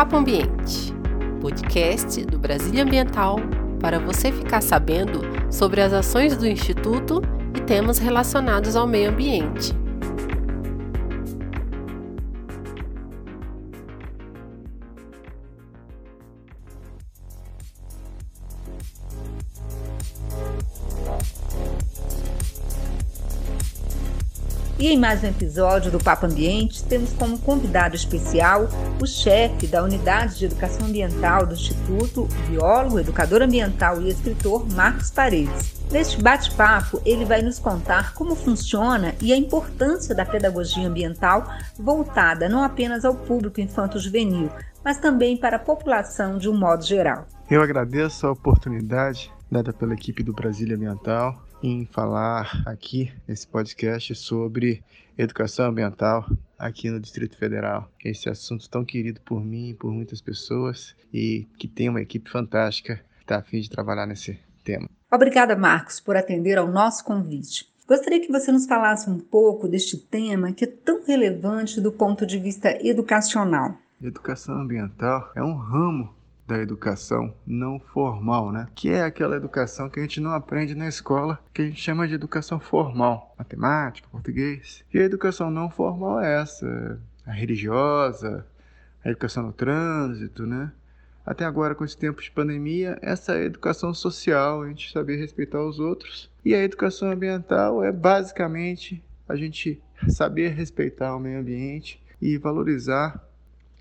Papo Ambiente, podcast do Brasília Ambiental para você ficar sabendo sobre as ações do Instituto e temas relacionados ao meio ambiente. E em mais um episódio do Papo Ambiente, temos como convidado especial o chefe da Unidade de Educação Ambiental do Instituto, biólogo, educador ambiental e escritor Marcos Paredes. Neste bate-papo, ele vai nos contar como funciona e a importância da pedagogia ambiental voltada não apenas ao público infanto-juvenil, mas também para a população de um modo geral. Eu agradeço a oportunidade dada pela equipe do Brasília Ambiental em falar aqui nesse podcast sobre educação ambiental aqui no Distrito Federal. Esse assunto tão querido por mim e por muitas pessoas e que tem uma equipe fantástica que está a fim de trabalhar nesse tema. Obrigada, Marcos, por atender ao nosso convite. Gostaria que você nos falasse um pouco deste tema que é tão relevante do ponto de vista educacional. Educação ambiental é um ramo da educação não formal, né? Que é aquela educação que a gente não aprende na escola, que a gente chama de educação formal, matemática, português. E a educação não formal é essa, a religiosa, a educação no trânsito, né? Até agora, com esse tempo de pandemia, essa é a educação social, a gente saber respeitar os outros. E a educação ambiental é basicamente a gente saber respeitar o meio ambiente e valorizar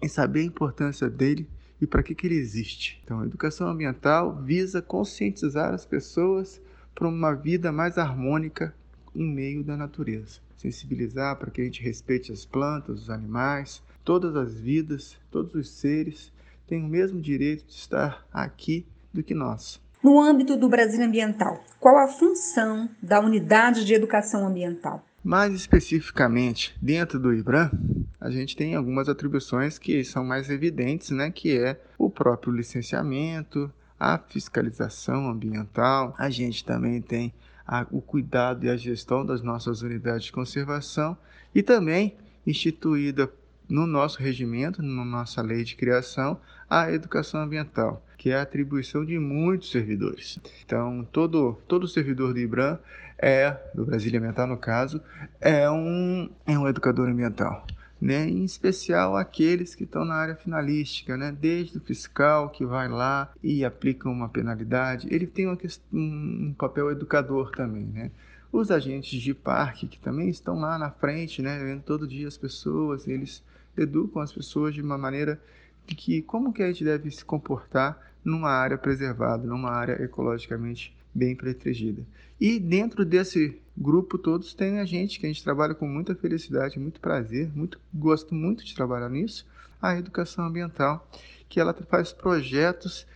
e saber a importância dele e para que, que ele existe. Então, a educação ambiental visa conscientizar as pessoas para uma vida mais harmônica em meio da natureza. Sensibilizar para que a gente respeite as plantas, os animais, todas as vidas, todos os seres têm o mesmo direito de estar aqui do que nós. No âmbito do Brasil Ambiental, qual a função da unidade de educação ambiental? Mais especificamente, dentro do IBRAM, a gente tem algumas atribuições que são mais evidentes, né, que é o próprio licenciamento, a fiscalização ambiental. A gente também tem a, o cuidado e a gestão das nossas unidades de conservação e também instituída no nosso regimento, na nossa lei de criação, a educação ambiental, que é a atribuição de muitos servidores. Então, todo, todo servidor do IBRAM é, do Brasília Ambiental no caso, é um, é um educador ambiental. Né, em especial aqueles que estão na área finalística, né, desde o fiscal que vai lá e aplica uma penalidade, ele tem uma um papel educador também, né? Os agentes de parque que também estão lá na frente, né, vendo todo dia as pessoas, eles educam as pessoas de uma maneira que como que a gente deve se comportar numa área preservada, numa área ecologicamente bem protegida. E dentro desse grupo todos tem a gente que a gente trabalha com muita felicidade, muito prazer, muito gosto muito de trabalhar nisso, a educação ambiental, que ela faz projetos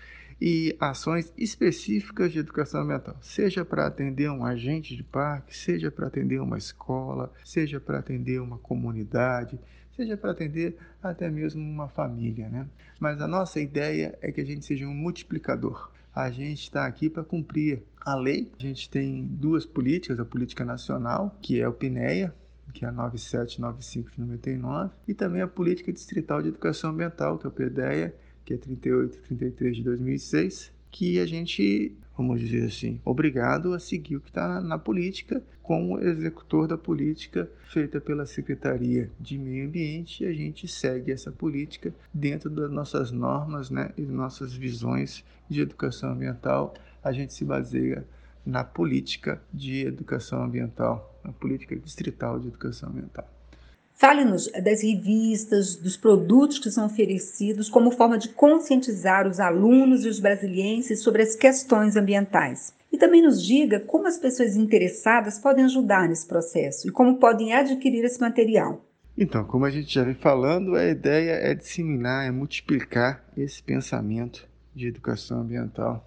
e ações específicas de educação ambiental, seja para atender um agente de parque, seja para atender uma escola, seja para atender uma comunidade, seja para atender até mesmo uma família, né? Mas a nossa ideia é que a gente seja um multiplicador a gente está aqui para cumprir a lei. A gente tem duas políticas, a política nacional, que é o PNEA, que é a 9795 de 99, e também a política distrital de educação ambiental, que é o PDEA, que é 3833 de 2006, que a gente vamos dizer assim, obrigado a seguir o que está na, política como executor da política feita pela Secretaria de Meio Ambiente a gente segue essa política dentro das nossas normas né, e nossas visões de educação ambiental. A gente se baseia na política de educação ambiental, na política distrital de educação ambiental. Fale-nos das revistas, dos produtos que são oferecidos como forma de conscientizar os alunos e os brasilienses sobre as questões ambientais. E também nos diga como as pessoas interessadas podem ajudar nesse processo e como podem adquirir esse material. Então, como a gente já vem falando, a ideia é disseminar, é multiplicar esse pensamento de educação ambiental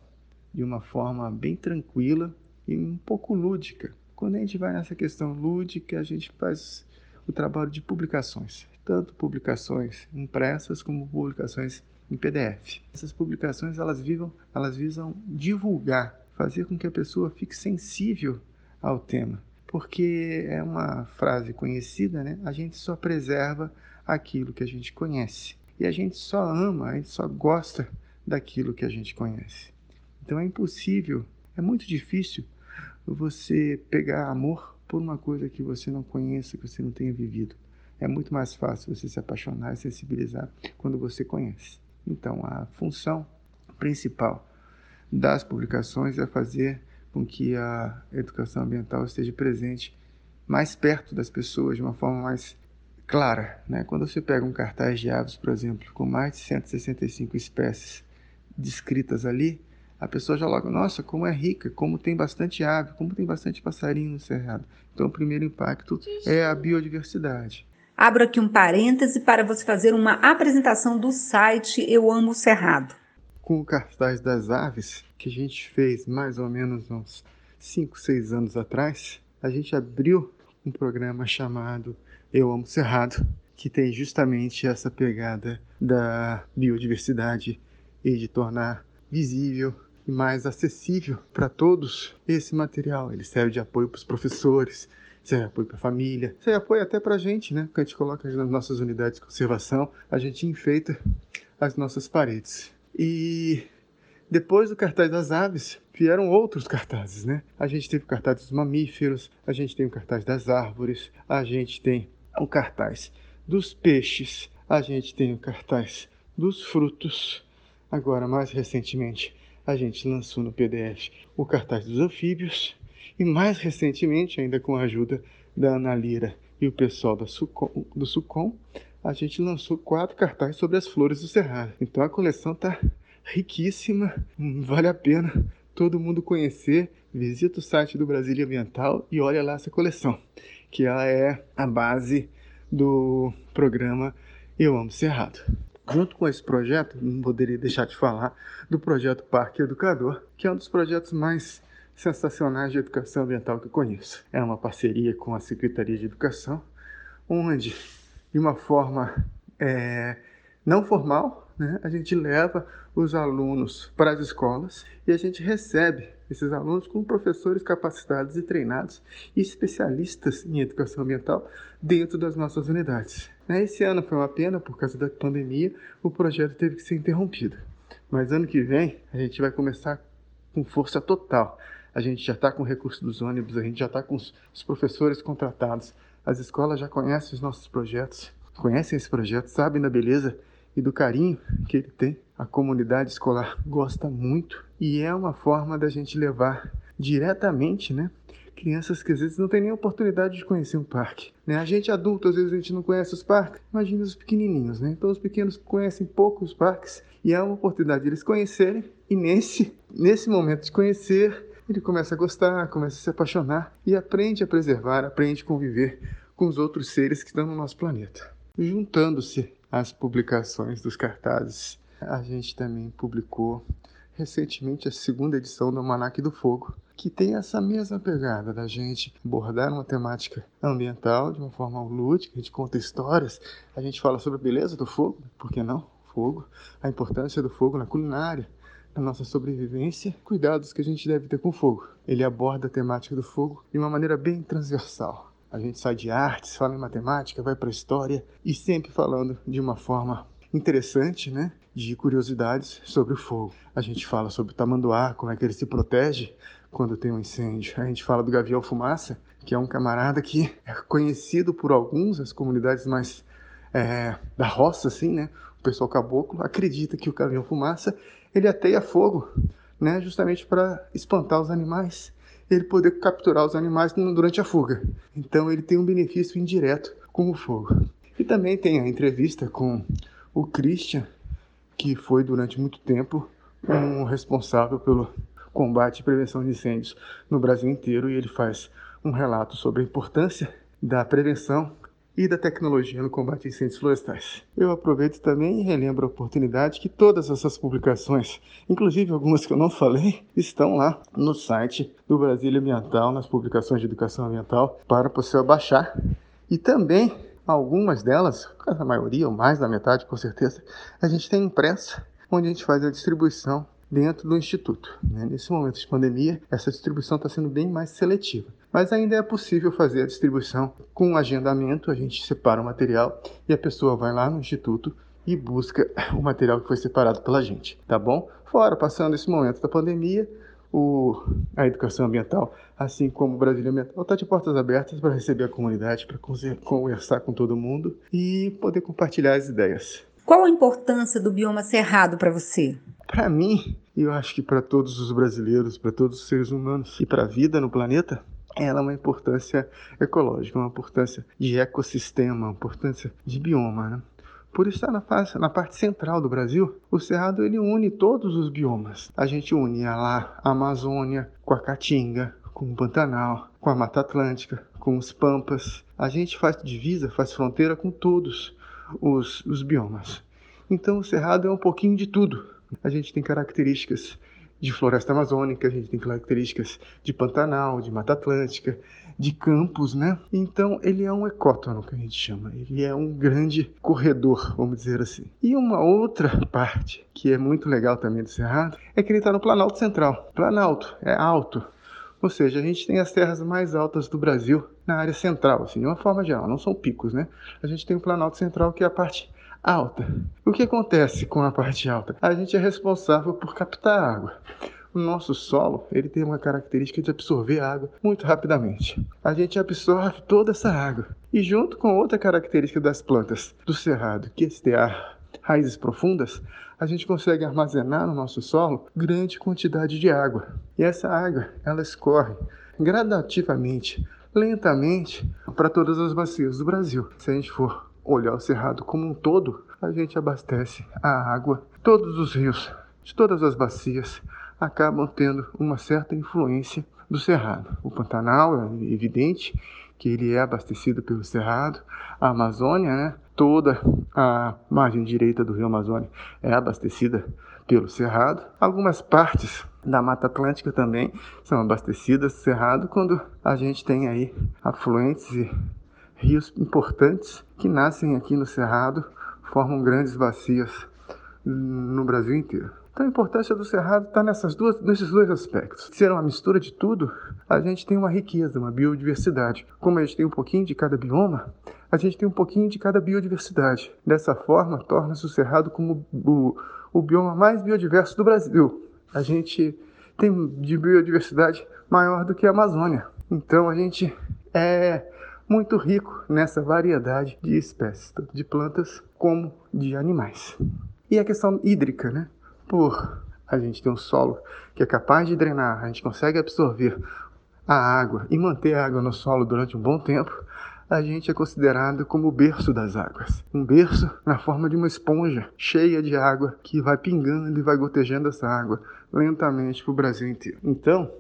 de uma forma bem tranquila e um pouco lúdica. Quando a gente vai nessa questão lúdica, a gente faz o trabalho de publicações, tanto publicações impressas como publicações em PDF. Essas publicações elas, vivam, elas visam divulgar, fazer com que a pessoa fique sensível ao tema, porque é uma frase conhecida, né? A gente só preserva aquilo que a gente conhece. E a gente só ama, a gente só gosta daquilo que a gente conhece. Então é impossível, é muito difícil você pegar amor por uma coisa que você não conheça, que você não tenha vivido. É muito mais fácil você se apaixonar e sensibilizar quando você conhece. Então, a função principal das publicações é fazer com que a educação ambiental esteja presente mais perto das pessoas, de uma forma mais clara. Né? Quando você pega um cartaz de aves, por exemplo, com mais de 165 espécies descritas ali, a pessoa já logo, nossa, como é rica, como tem bastante ave, como tem bastante passarinho no cerrado. Então, o primeiro impacto é a biodiversidade. Abro aqui um parêntese para você fazer uma apresentação do site Eu Amo o Cerrado. Com o cartaz das aves, que a gente fez mais ou menos uns 5, 6 anos atrás, a gente abriu um programa chamado Eu Amo Cerrado, que tem justamente essa pegada da biodiversidade e de tornar visível e mais acessível para todos esse material. Ele serve de apoio para os professores, serve é apoio para a família, serve apoio até para a gente, né? Que a gente coloca nas nossas unidades de conservação, a gente enfeita as nossas paredes. E depois do cartaz das aves, vieram outros cartazes, né? A gente teve o cartaz dos mamíferos, a gente tem o cartaz das árvores, a gente tem o cartaz dos peixes, a gente tem o cartaz dos frutos. Agora, mais recentemente, a gente lançou no PDF o cartaz dos anfíbios e mais recentemente, ainda com a ajuda da Ana Lira e o pessoal da Sucom, do Sucom, a gente lançou quatro cartazes sobre as flores do Cerrado. Então a coleção está riquíssima, vale a pena todo mundo conhecer. Visita o site do Brasília Ambiental e olha lá essa coleção, que ela é a base do programa Eu Amo Cerrado. Junto com esse projeto, não poderia deixar de falar do projeto Parque Educador, que é um dos projetos mais sensacionais de educação ambiental que eu conheço. É uma parceria com a Secretaria de Educação, onde, de uma forma é, não formal, né, a gente leva os alunos para as escolas e a gente recebe esses alunos com professores capacitados e treinados e especialistas em educação ambiental dentro das nossas unidades. Né, esse ano foi uma pena, por causa da pandemia, o projeto teve que ser interrompido. Mas ano que vem a gente vai começar com força total a gente já está com o recurso dos ônibus, a gente já está com os, os professores contratados, as escolas já conhecem os nossos projetos, conhecem esse projeto, sabem da beleza e do carinho que ele tem. A comunidade escolar gosta muito e é uma forma da gente levar diretamente, né? Crianças que às vezes não têm nem oportunidade de conhecer um parque. Né? A gente adulto, às vezes a gente não conhece os parques, imagina os pequenininhos, né? Então os pequenos conhecem pouco os parques e é uma oportunidade de eles conhecerem e nesse, nesse momento de conhecer, ele começa a gostar, começa a se apaixonar e aprende a preservar, aprende a conviver com os outros seres que estão no nosso planeta. Juntando-se às publicações dos cartazes, a gente também publicou recentemente a segunda edição do Almanac do Fogo, que tem essa mesma pegada da gente abordar uma temática ambiental de uma forma lúdica, a gente conta histórias, a gente fala sobre a beleza do fogo, por que não? Fogo, a importância do fogo na culinária, a nossa sobrevivência, cuidados que a gente deve ter com o fogo. Ele aborda a temática do fogo de uma maneira bem transversal. A gente sai de artes, fala em matemática, vai para história e sempre falando de uma forma interessante, né? De curiosidades sobre o fogo. A gente fala sobre o tamanduá, como é que ele se protege quando tem um incêndio. A gente fala do gavião fumaça, que é um camarada que é conhecido por alguns, as comunidades mais é, da roça, assim, né? O pessoal caboclo acredita que o gavião fumaça ele ateia fogo, né, justamente para espantar os animais, ele poder capturar os animais durante a fuga. Então ele tem um benefício indireto com o fogo. E também tem a entrevista com o Christian, que foi durante muito tempo um responsável pelo combate e prevenção de incêndios no Brasil inteiro e ele faz um relato sobre a importância da prevenção e da tecnologia no combate a incêndios florestais. Eu aproveito também e relembro a oportunidade que todas essas publicações, inclusive algumas que eu não falei, estão lá no site do Brasília Ambiental, nas publicações de educação ambiental, para você baixar. E também algumas delas, a maioria ou mais da metade com certeza, a gente tem impressa, onde a gente faz a distribuição dentro do Instituto. Né? Nesse momento de pandemia, essa distribuição está sendo bem mais seletiva. Mas ainda é possível fazer a distribuição com um agendamento, a gente separa o material e a pessoa vai lá no Instituto e busca o material que foi separado pela gente, tá bom? Fora, passando esse momento da pandemia, o, a educação ambiental, assim como o Brasília Ambiental, está de portas abertas para receber a comunidade, para conversar com todo mundo e poder compartilhar as ideias. Qual a importância do bioma cerrado para você? Para mim, e eu acho que para todos os brasileiros, para todos os seres humanos e para a vida no planeta, ela é uma importância ecológica, uma importância de ecossistema, uma importância de bioma. Né? Por estar na, na parte central do Brasil, o Cerrado ele une todos os biomas. A gente une a lá a Amazônia com a Caatinga, com o Pantanal, com a Mata Atlântica, com os Pampas. A gente faz divisa, faz fronteira com todos os, os biomas. Então o Cerrado é um pouquinho de tudo. A gente tem características de floresta amazônica, a gente tem características de Pantanal, de Mata Atlântica, de campos, né? Então ele é um ecótono que a gente chama. Ele é um grande corredor, vamos dizer assim. E uma outra parte que é muito legal também do Cerrado é que ele está no Planalto Central. Planalto é alto, ou seja, a gente tem as terras mais altas do Brasil na área central, assim, de uma forma geral, não são picos, né? A gente tem o Planalto Central que é a parte alta. O que acontece com a parte alta? A gente é responsável por captar água. O nosso solo ele tem uma característica de absorver água muito rapidamente. A gente absorve toda essa água. E junto com outra característica das plantas do cerrado, que é estear raízes profundas, a gente consegue armazenar no nosso solo grande quantidade de água. E essa água, ela escorre gradativamente, lentamente, para todas as bacias do Brasil. Se a gente for olhar o cerrado como um todo, a gente abastece a água. Todos os rios, de todas as bacias, acabam tendo uma certa influência do cerrado. O Pantanal é evidente que ele é abastecido pelo cerrado. A Amazônia, né, toda a margem direita do rio Amazônia é abastecida pelo cerrado. Algumas partes da Mata Atlântica também são abastecidas cerrado quando a gente tem aí afluentes e rios importantes que nascem aqui no Cerrado, formam grandes bacias no Brasil inteiro. Então a importância do Cerrado está nessas duas, nesses dois aspectos. Ser uma mistura de tudo, a gente tem uma riqueza, uma biodiversidade. Como a gente tem um pouquinho de cada bioma, a gente tem um pouquinho de cada biodiversidade. Dessa forma, torna-se o Cerrado como o, o bioma mais biodiverso do Brasil. A gente tem de biodiversidade maior do que a Amazônia. Então a gente é muito rico nessa variedade de espécies, tanto de plantas como de animais. E a questão hídrica, né? Por a gente ter um solo que é capaz de drenar, a gente consegue absorver a água e manter a água no solo durante um bom tempo, a gente é considerado como o berço das águas. Um berço na forma de uma esponja cheia de água que vai pingando e vai gotejando essa água lentamente para o Brasil inteiro. Então,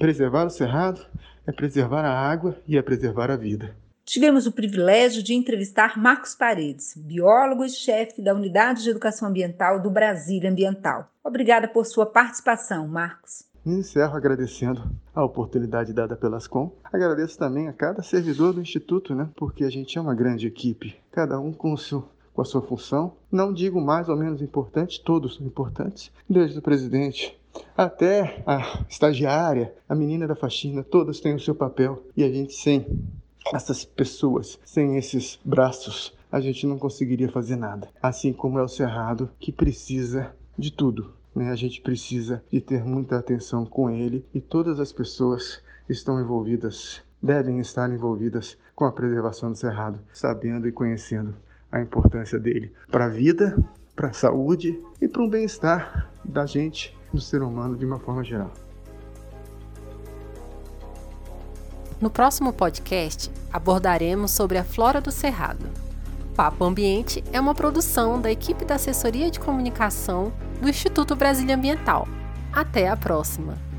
preservar o cerrado é preservar a água e é preservar a vida. Tivemos o privilégio de entrevistar Marcos Paredes, biólogo e chefe da Unidade de Educação Ambiental do Brasília Ambiental. Obrigada por sua participação, Marcos. Encerro agradecendo a oportunidade dada pelas Com. Agradeço também a cada servidor do Instituto, né? Porque a gente é uma grande equipe, cada um com, o seu, com a sua função. Não digo mais ou menos importante, todos são importantes, desde o presidente até a estagiária, a menina da faxina, todas têm o seu papel. E a gente, sem essas pessoas, sem esses braços, a gente não conseguiria fazer nada. Assim como é o Cerrado, que precisa de tudo. Né? A gente precisa de ter muita atenção com ele e todas as pessoas estão envolvidas, devem estar envolvidas com a preservação do Cerrado, sabendo e conhecendo a importância dele para a vida, para a saúde e para o bem-estar da gente do ser humano de uma forma geral. No próximo podcast, abordaremos sobre a flora do cerrado. Papo Ambiente é uma produção da equipe da Assessoria de Comunicação do Instituto Brasília Ambiental. Até a próxima!